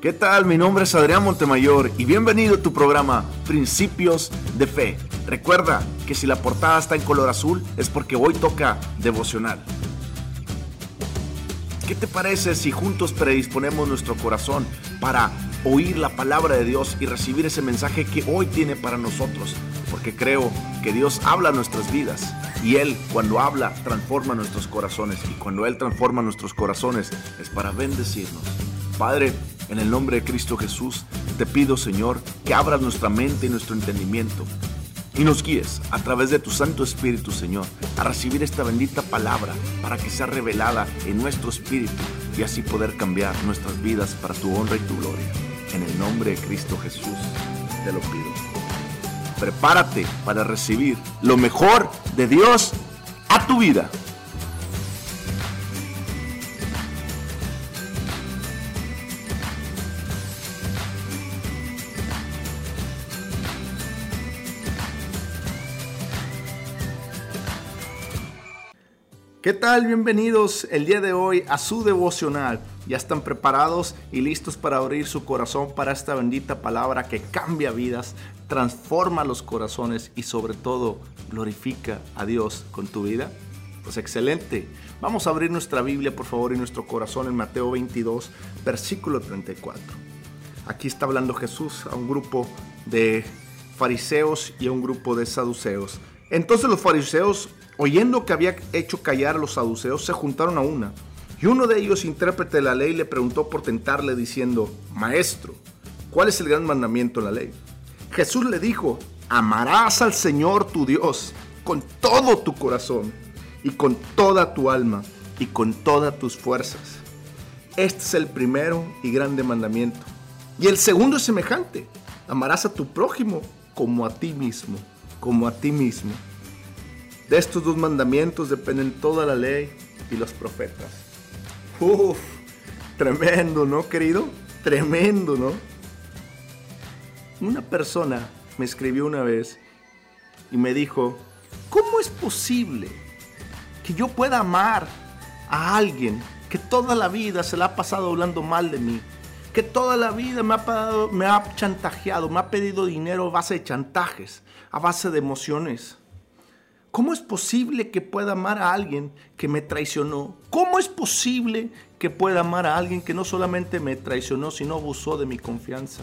¿Qué tal? Mi nombre es Adrián Montemayor y bienvenido a tu programa Principios de Fe. Recuerda que si la portada está en color azul es porque hoy toca devocional. ¿Qué te parece si juntos predisponemos nuestro corazón para oír la palabra de Dios y recibir ese mensaje que hoy tiene para nosotros? Porque creo que Dios habla nuestras vidas y Él cuando habla transforma nuestros corazones y cuando Él transforma nuestros corazones es para bendecirnos. Padre, en el nombre de Cristo Jesús, te pido, Señor, que abras nuestra mente y nuestro entendimiento y nos guíes a través de tu Santo Espíritu, Señor, a recibir esta bendita palabra para que sea revelada en nuestro espíritu y así poder cambiar nuestras vidas para tu honra y tu gloria. En el nombre de Cristo Jesús, te lo pido. Prepárate para recibir lo mejor de Dios a tu vida. ¿Qué tal? Bienvenidos el día de hoy a su devocional. Ya están preparados y listos para abrir su corazón para esta bendita palabra que cambia vidas, transforma los corazones y sobre todo glorifica a Dios con tu vida. Pues excelente. Vamos a abrir nuestra Biblia por favor y nuestro corazón en Mateo 22, versículo 34. Aquí está hablando Jesús a un grupo de fariseos y a un grupo de saduceos. Entonces los fariseos oyendo que había hecho callar a los saduceos, se juntaron a una. Y uno de ellos, intérprete de la ley, le preguntó por tentarle diciendo, Maestro, ¿cuál es el gran mandamiento en la ley? Jesús le dijo, amarás al Señor tu Dios con todo tu corazón y con toda tu alma y con todas tus fuerzas. Este es el primero y grande mandamiento. Y el segundo es semejante, amarás a tu prójimo como a ti mismo, como a ti mismo. De estos dos mandamientos dependen toda la ley y los profetas. Uf, tremendo, ¿no, querido? Tremendo, ¿no? Una persona me escribió una vez y me dijo, ¿cómo es posible que yo pueda amar a alguien que toda la vida se la ha pasado hablando mal de mí? Que toda la vida me ha, me ha chantajeado, me ha pedido dinero a base de chantajes, a base de emociones. ¿Cómo es posible que pueda amar a alguien que me traicionó? ¿Cómo es posible que pueda amar a alguien que no solamente me traicionó, sino abusó de mi confianza?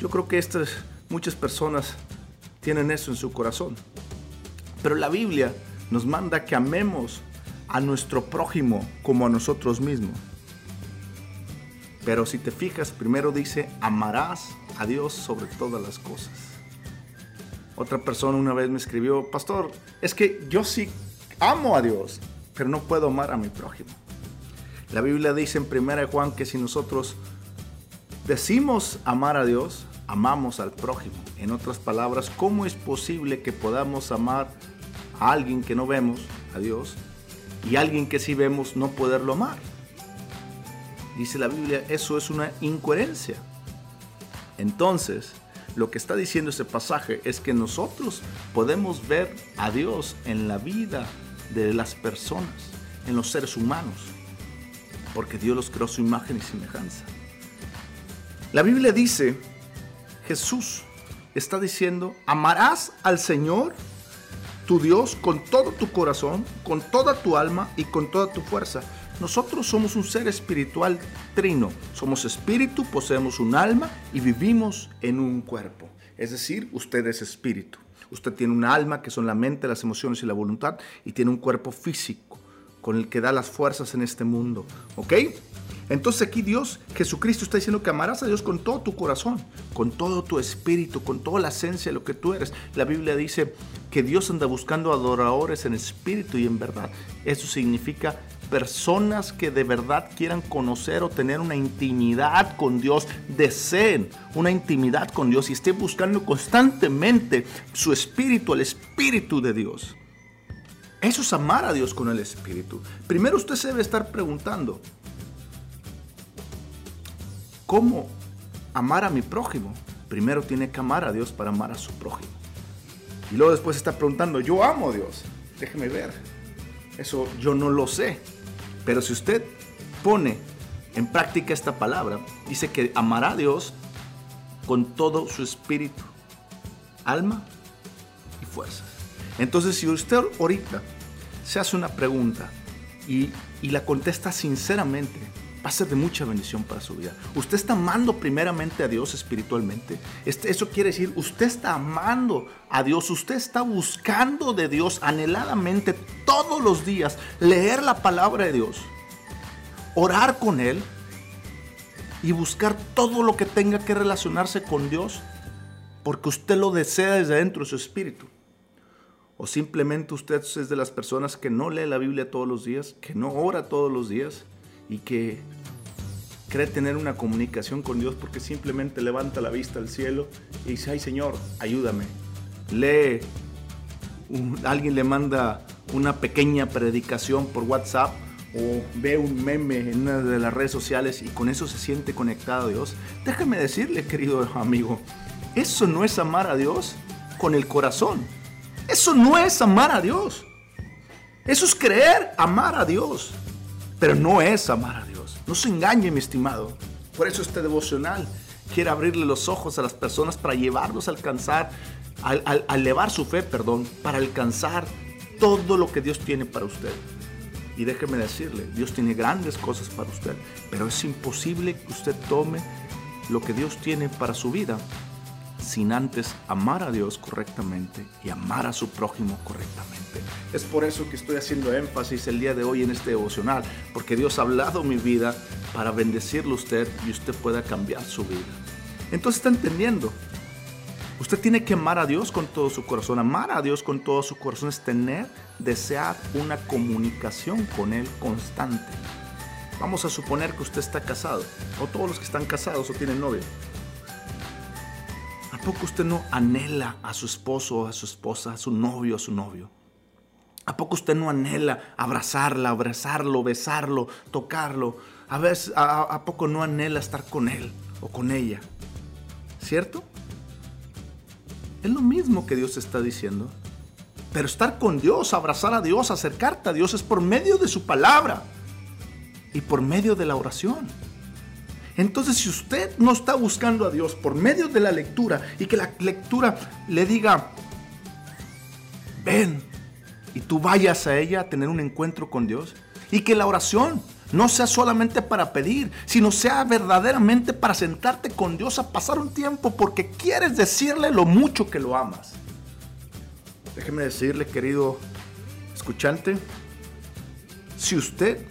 Yo creo que estas muchas personas tienen eso en su corazón. Pero la Biblia nos manda que amemos a nuestro prójimo como a nosotros mismos. Pero si te fijas, primero dice, amarás a Dios sobre todas las cosas. Otra persona una vez me escribió, pastor, es que yo sí amo a Dios, pero no puedo amar a mi prójimo. La Biblia dice en 1 Juan que si nosotros decimos amar a Dios, amamos al prójimo. En otras palabras, ¿cómo es posible que podamos amar a alguien que no vemos, a Dios, y a alguien que sí vemos no poderlo amar? Dice la Biblia, eso es una incoherencia. Entonces, lo que está diciendo ese pasaje es que nosotros podemos ver a Dios en la vida de las personas, en los seres humanos, porque Dios los creó su imagen y semejanza. La Biblia dice, Jesús está diciendo, amarás al Señor tu Dios con todo tu corazón, con toda tu alma y con toda tu fuerza. Nosotros somos un ser espiritual trino. Somos espíritu, poseemos un alma y vivimos en un cuerpo. Es decir, usted es espíritu. Usted tiene un alma que son la mente, las emociones y la voluntad y tiene un cuerpo físico con el que da las fuerzas en este mundo. ¿Ok? Entonces aquí Dios, Jesucristo está diciendo que amarás a Dios con todo tu corazón, con todo tu espíritu, con toda la esencia de lo que tú eres. La Biblia dice que Dios anda buscando adoradores en espíritu y en verdad. Eso significa personas que de verdad quieran conocer o tener una intimidad con Dios, deseen una intimidad con Dios y estén buscando constantemente su espíritu, el espíritu de Dios. Eso es amar a Dios con el espíritu. Primero usted se debe estar preguntando, ¿cómo amar a mi prójimo? Primero tiene que amar a Dios para amar a su prójimo. Y luego después está preguntando, yo amo a Dios. Déjeme ver. Eso yo no lo sé. Pero si usted pone en práctica esta palabra, dice que amará a Dios con todo su espíritu, alma y fuerzas. Entonces, si usted ahorita se hace una pregunta y, y la contesta sinceramente, va a ser de mucha bendición para su vida. Usted está amando primeramente a Dios espiritualmente. Este, eso quiere decir, usted está amando a Dios, usted está buscando de Dios anheladamente todos los días, leer la palabra de Dios, orar con Él y buscar todo lo que tenga que relacionarse con Dios, porque usted lo desea desde dentro de su espíritu. O simplemente usted es de las personas que no lee la Biblia todos los días, que no ora todos los días y que cree tener una comunicación con Dios porque simplemente levanta la vista al cielo y dice, ay Señor, ayúdame. Lee, alguien le manda una pequeña predicación por WhatsApp o ve un meme en una de las redes sociales y con eso se siente conectado a Dios. Déjame decirle, querido amigo, eso no es amar a Dios con el corazón. Eso no es amar a Dios. Eso es creer amar a Dios pero no es amar a Dios. No se engañe, mi estimado. Por eso este devocional quiere abrirle los ojos a las personas para llevarlos a alcanzar, a, elevar su fe, perdón, para alcanzar todo lo que Dios tiene para usted. Y déjeme decirle, Dios tiene grandes cosas para usted, pero es imposible que usted tome lo que Dios tiene para su vida sin antes amar a Dios correctamente y amar a su prójimo correctamente. Es por eso que estoy haciendo énfasis el día de hoy en este devocional, porque Dios ha hablado mi vida para bendecirle a usted y usted pueda cambiar su vida. Entonces está entendiendo. Usted tiene que amar a Dios con todo su corazón. Amar a Dios con todo su corazón es tener, desear una comunicación con Él constante. Vamos a suponer que usted está casado, o todos los que están casados o tienen novia. ¿A poco usted no anhela a su esposo, a su esposa, a su novio, a su novio? ¿A poco usted no anhela abrazarla, abrazarlo, besarlo, tocarlo? ¿A, veces, a, poco no anhela estar con él o con ella? ¿Cierto? Es lo mismo que Dios está diciendo. Pero estar con Dios, abrazar a Dios, acercarte a Dios es por medio de su palabra y por medio de la oración. Entonces, si usted no está buscando a Dios por medio de la lectura y que la lectura le diga, ven, y tú vayas a ella a tener un encuentro con Dios, y que la oración no sea solamente para pedir, sino sea verdaderamente para sentarte con Dios a pasar un tiempo porque quieres decirle lo mucho que lo amas. Déjeme decirle, querido escuchante, si usted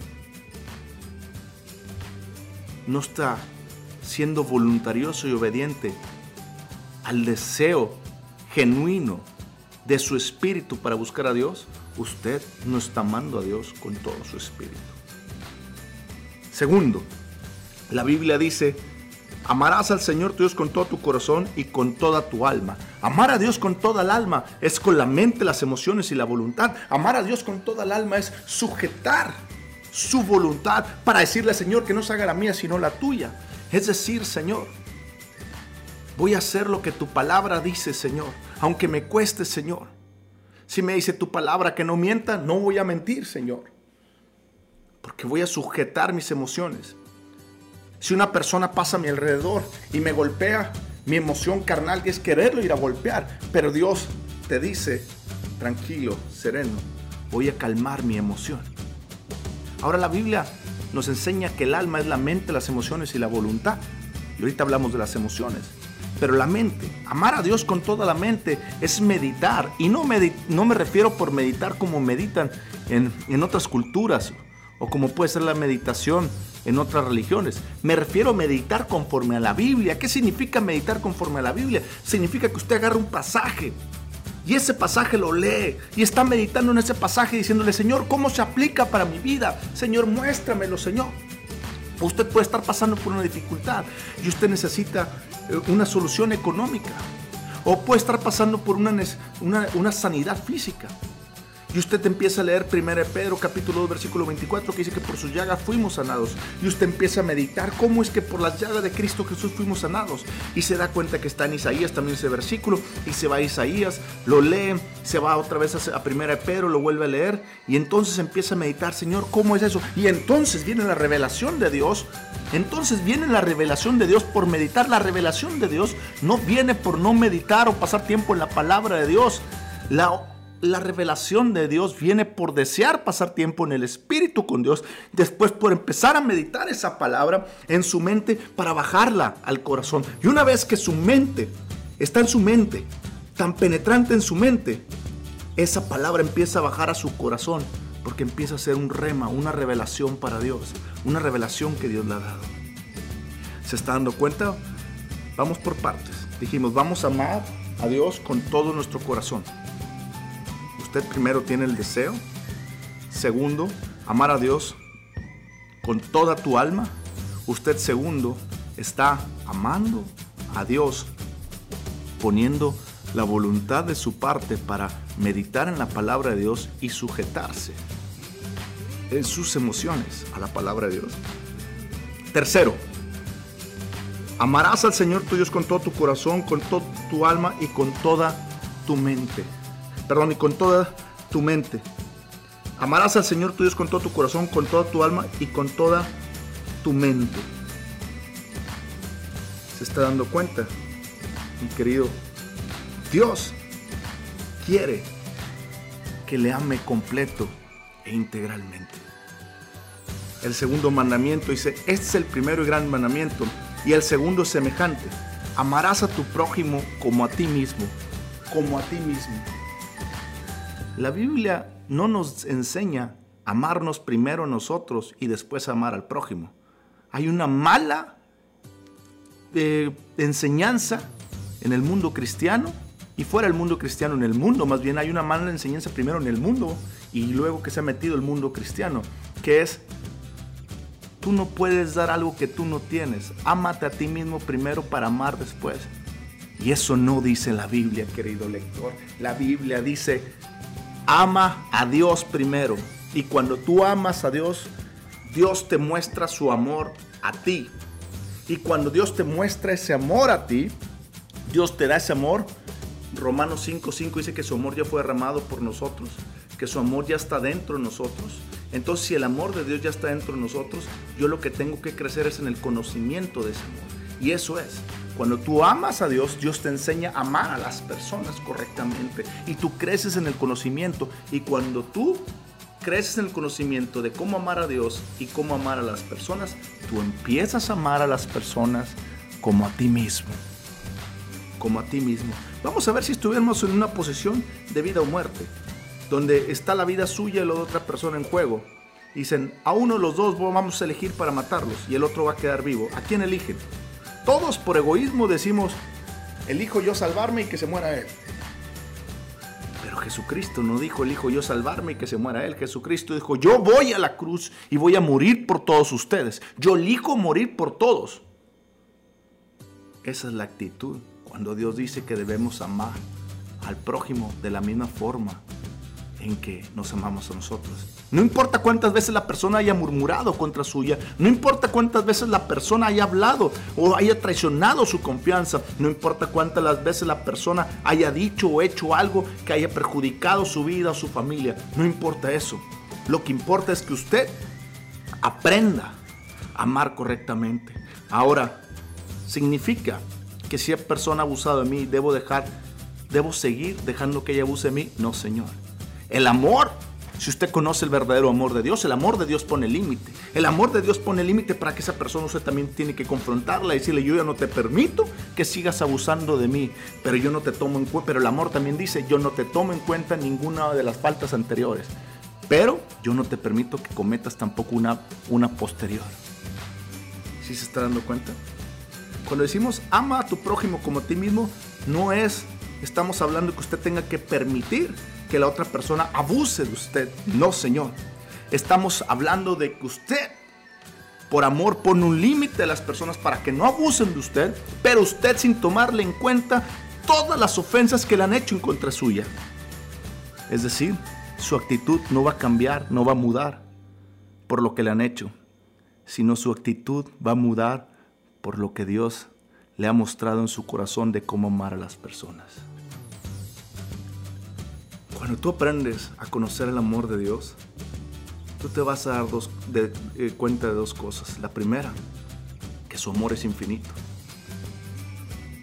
no está siendo voluntarioso y obediente al deseo genuino de su espíritu para buscar a Dios, usted no está amando a Dios con todo su espíritu. Segundo, la Biblia dice, amarás al Señor tu Dios con todo tu corazón y con toda tu alma. Amar a Dios con toda el alma es con la mente, las emociones y la voluntad. Amar a Dios con toda el alma es sujetar su voluntad para decirle, Señor, que no se haga la mía sino la tuya. Es decir, Señor, voy a hacer lo que tu palabra dice, Señor, aunque me cueste, Señor. Si me dice tu palabra que no mienta, no voy a mentir, Señor. Porque voy a sujetar mis emociones. Si una persona pasa a mi alrededor y me golpea, mi emoción carnal es quererlo ir a golpear. Pero Dios te dice, tranquilo, sereno, voy a calmar mi emoción. Ahora la Biblia nos enseña que el alma es la mente, las emociones y la voluntad. Y ahorita hablamos de las emociones. Pero la mente, amar a Dios con toda la mente es meditar. Y no, no me refiero por meditar como meditan en, en otras culturas o como puede ser la meditación en otras religiones. Me refiero a meditar conforme a la Biblia. ¿Qué significa meditar conforme a la Biblia? Significa que usted agarra un pasaje y ese pasaje lo lee y está meditando en ese pasaje diciéndole, Señor, ¿cómo se aplica para mi vida? Señor, muéstramelo, Señor. Usted puede estar pasando por una dificultad y usted necesita eh, una solución económica. O puede estar pasando por una, una, una sanidad física. Y usted empieza a leer 1 Pedro capítulo 2 versículo 24 que dice que por sus llagas fuimos sanados. Y usted empieza a meditar cómo es que por las llagas de Cristo Jesús fuimos sanados. Y se da cuenta que está en Isaías también ese versículo. Y se va a Isaías, lo lee, se va otra vez a 1 Pedro, lo vuelve a leer. Y entonces empieza a meditar, Señor, ¿cómo es eso? Y entonces viene la revelación de Dios Entonces viene la revelación de Dios por meditar. La revelación de Dios no viene por no meditar o pasar tiempo en la palabra de Dios. La, la revelación de Dios viene por desear pasar tiempo en el Espíritu con Dios. Después por empezar a meditar esa palabra en su mente para bajarla al corazón. Y una vez que su mente está en su mente, tan penetrante en su mente, esa palabra empieza a bajar a su corazón porque empieza a ser un rema, una revelación para Dios, una revelación que Dios le ha dado. ¿Se está dando cuenta? Vamos por partes. Dijimos, vamos a amar a Dios con todo nuestro corazón. Usted primero tiene el deseo. Segundo, amar a Dios con toda tu alma. Usted segundo está amando a Dios poniendo la voluntad de su parte para meditar en la palabra de Dios y sujetarse en sus emociones a la palabra de Dios. Tercero, amarás al Señor tu Dios con todo tu corazón, con toda tu alma y con toda tu mente. Perdón, y con toda tu mente. Amarás al Señor tu Dios con todo tu corazón, con toda tu alma y con toda tu mente. ¿Se está dando cuenta, mi querido Dios quiere que le ame completo e integralmente. El segundo mandamiento dice, este es el primero y gran mandamiento, y el segundo semejante. Amarás a tu prójimo como a ti mismo, como a ti mismo. La Biblia no nos enseña amarnos primero nosotros y después amar al prójimo. Hay una mala eh, enseñanza en el mundo cristiano y fuera el mundo cristiano en el mundo. Más bien hay una mala enseñanza primero en el mundo y luego que se ha metido el mundo cristiano, que es, tú no puedes dar algo que tú no tienes. Ámate a ti mismo primero para amar después. Y eso no dice la Biblia, querido lector. La Biblia dice, ama a Dios primero. Y cuando tú amas a Dios, Dios te muestra su amor a ti. Y cuando Dios te muestra ese amor a ti, Dios te da ese amor Romanos 5:5 dice que su amor ya fue derramado por nosotros, que su amor ya está dentro de nosotros. Entonces, si el amor de Dios ya está dentro de nosotros, yo lo que tengo que crecer es en el conocimiento de ese amor. Y eso es, cuando tú amas a Dios, Dios te enseña a amar a las personas correctamente. Y tú creces en el conocimiento. Y cuando tú creces en el conocimiento de cómo amar a Dios y cómo amar a las personas, tú empiezas a amar a las personas como a ti mismo. Como a ti mismo. Vamos a ver si estuviéramos en una posición de vida o muerte, donde está la vida suya y la de otra persona en juego. Dicen, a uno de los dos vamos a elegir para matarlos y el otro va a quedar vivo. ¿A quién eligen? Todos por egoísmo decimos, elijo yo salvarme y que se muera él. Pero Jesucristo no dijo, elijo yo salvarme y que se muera él. Jesucristo dijo, yo voy a la cruz y voy a morir por todos ustedes. Yo elijo morir por todos. Esa es la actitud cuando Dios dice que debemos amar al prójimo de la misma forma en que nos amamos a nosotros. No importa cuántas veces la persona haya murmurado contra suya, no importa cuántas veces la persona haya hablado o haya traicionado su confianza, no importa cuántas veces la persona haya dicho o hecho algo que haya perjudicado su vida o su familia, no importa eso. Lo que importa es que usted aprenda a amar correctamente. Ahora, significa que si es persona ha abusado de mí, debo dejar, debo seguir dejando que ella abuse de mí. No, Señor. El amor, si usted conoce el verdadero amor de Dios, el amor de Dios pone límite. El amor de Dios pone límite para que esa persona usted también tiene que confrontarla y decirle, yo ya no te permito que sigas abusando de mí, pero yo no te tomo en cuenta, pero el amor también dice, yo no te tomo en cuenta ninguna de las faltas anteriores, pero yo no te permito que cometas tampoco una, una posterior. ¿Sí se está dando cuenta? Cuando decimos ama a tu prójimo como a ti mismo, no es, estamos hablando que usted tenga que permitir que la otra persona abuse de usted. No, Señor. Estamos hablando de que usted, por amor, pone un límite a las personas para que no abusen de usted, pero usted sin tomarle en cuenta todas las ofensas que le han hecho en contra suya. Es decir, su actitud no va a cambiar, no va a mudar por lo que le han hecho, sino su actitud va a mudar por lo que Dios le ha mostrado en su corazón de cómo amar a las personas. Cuando tú aprendes a conocer el amor de Dios, tú te vas a dar dos, de, eh, cuenta de dos cosas. La primera, que su amor es infinito.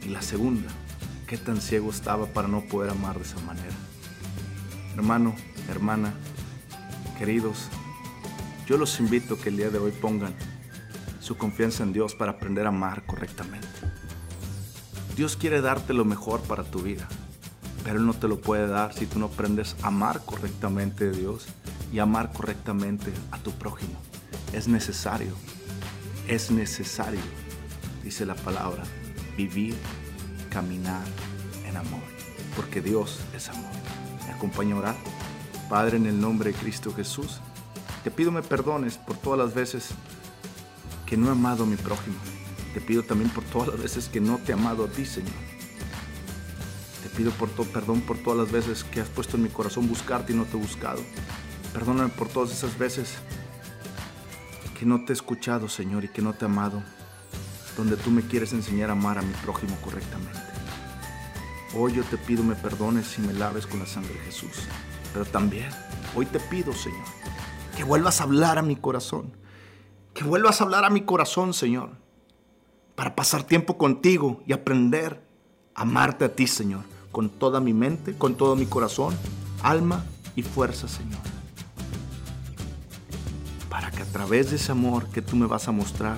Y la segunda, qué tan ciego estaba para no poder amar de esa manera. Hermano, hermana, queridos, yo los invito a que el día de hoy pongan su confianza en Dios para aprender a amar correctamente. Dios quiere darte lo mejor para tu vida, pero Él no te lo puede dar si tú no aprendes a amar correctamente a Dios y amar correctamente a tu prójimo. Es necesario, es necesario, dice la palabra, vivir, caminar en amor, porque Dios es amor. Me acompaña a orar. Padre, en el nombre de Cristo Jesús, te pido me perdones por todas las veces que no he amado a mi prójimo. Te pido también por todas las veces que no te he amado a ti, Señor. Te pido por todo, perdón por todas las veces que has puesto en mi corazón buscarte y no te he buscado. Perdóname por todas esas veces que no te he escuchado, Señor, y que no te he amado, donde tú me quieres enseñar a amar a mi prójimo correctamente. Hoy yo te pido me perdones y me laves con la sangre de Jesús. Pero también, hoy te pido, Señor, que vuelvas a hablar a mi corazón. Que vuelvas a hablar a mi corazón, Señor, para pasar tiempo contigo y aprender amarte a ti, Señor, con toda mi mente, con todo mi corazón, alma y fuerza, Señor. Para que a través de ese amor que tú me vas a mostrar,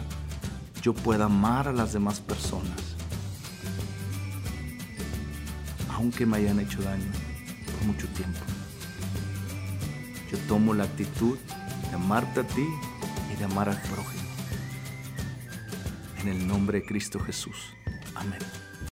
yo pueda amar a las demás personas, aunque me hayan hecho daño por mucho tiempo. Yo tomo la actitud de amarte a ti y de amar al prójimo. En el nombre de Cristo Jesús. Amén.